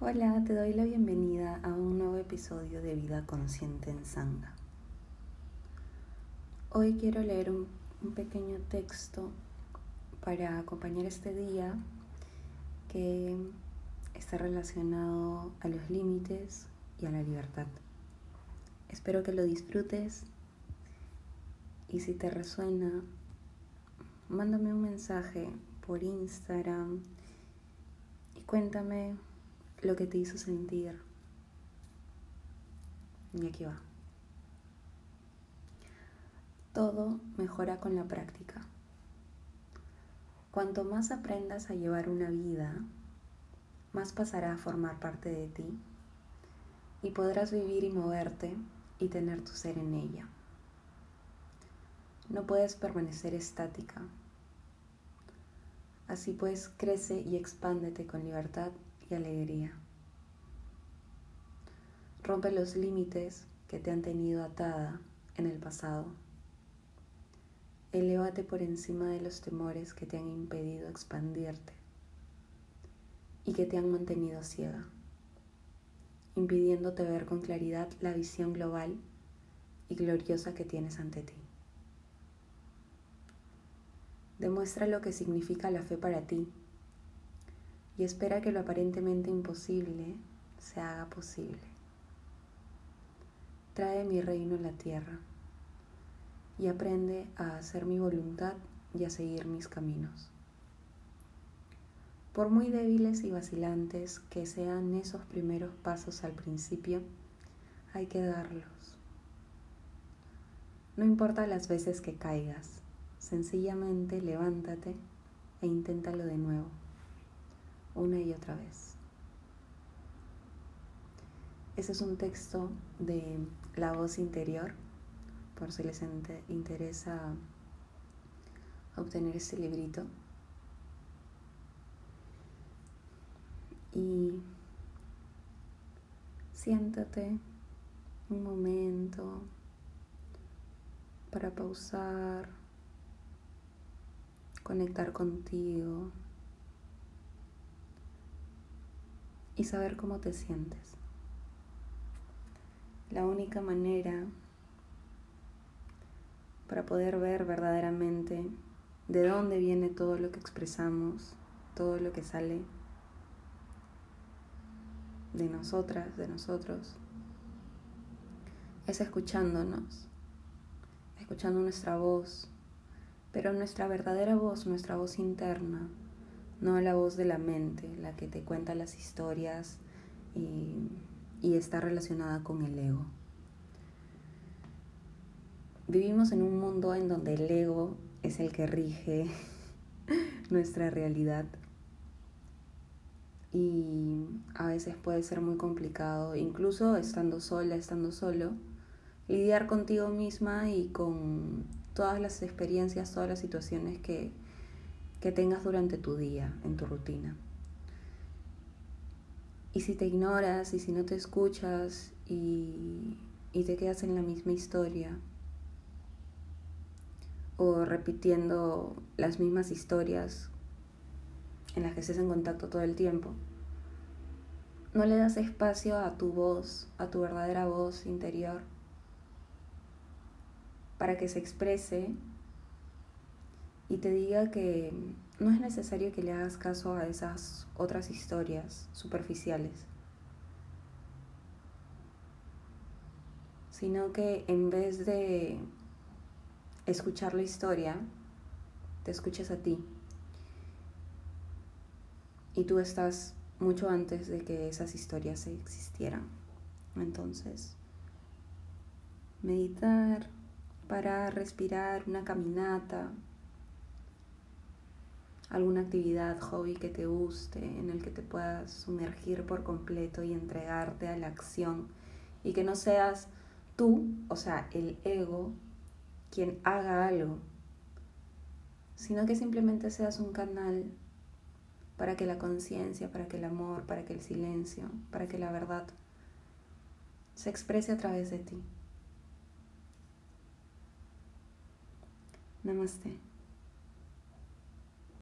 Hola, te doy la bienvenida a un nuevo episodio de Vida Consciente en Sangha. Hoy quiero leer un, un, pequeño texto para acompañar este día que está relacionado a los límites y a la libertad. Espero que lo disfrutes y si te resuena, mándame un mensaje por Instagram y cuéntame lo que te hizo sentir. Y aquí va. Todo mejora con la práctica. Cuanto más aprendas a llevar una vida, más pasará a formar parte de ti y podrás vivir y moverte y tener tu ser en ella. No puedes permanecer estática. Así pues, crece y expándete con libertad y alegría. Rompe los límites que te han tenido atada en el pasado. Elévate por encima de los temores que te han impedido expandirte y que te han mantenido ciega, impidiéndote ver con claridad la visión global y gloriosa que tienes ante ti. Demuestra lo que significa la fe para ti y espera que lo aparentemente imposible se haga posible. Trae mi reino en la tierra y aprende a hacer mi voluntad y a seguir mis caminos. Por muy débiles y vacilantes que sean esos primeros pasos al principio, hay que darlos. No importa las veces que caigas, sencillamente levántate e inténtalo de nuevo una y otra vez. Ese es un texto de La voz interior, por si les interesa obtener este librito. Y siéntate un momento para pausar, conectar contigo. Y saber cómo te sientes. La única manera para poder ver verdaderamente de dónde viene todo lo que expresamos, todo lo que sale de nosotras, de nosotros, es escuchándonos, escuchando nuestra voz, pero nuestra verdadera voz, nuestra voz interna, no la voz de la mente, la que te cuenta las historias y, está relacionada con el ego. Vivimos en un mundo en donde el ego es el que rige nuestra realidad y a veces puede ser muy complicado, incluso estando sola, estando solo, lidiar contigo misma y con todas las experiencias, todas las situaciones que, que tengas durante tu día, en tu rutina. Y si te ignoras y si no te escuchas y, y te quedas en la misma historia o repitiendo las mismas historias en las que estés en contacto todo el tiempo, no le das espacio a tu voz, a tu verdadera voz interior, para que se exprese y te diga que no es necesario que le hagas caso a esas otras historias superficiales, sino que en vez de escuchar la historia, te escuches a ti. Y tú estás mucho antes de que esas historias existieran. Entonces, meditar, para respirar, una caminata, alguna actividad, hobby que te guste, en el que te puedas sumergir por completo y entregarte a la acción y que no seas tú, o sea, el ego, quien haga algo, sino que simplemente seas un canal para que la conciencia, para que el amor, para que el silencio, para que la verdad se exprese a través de ti. Namaste.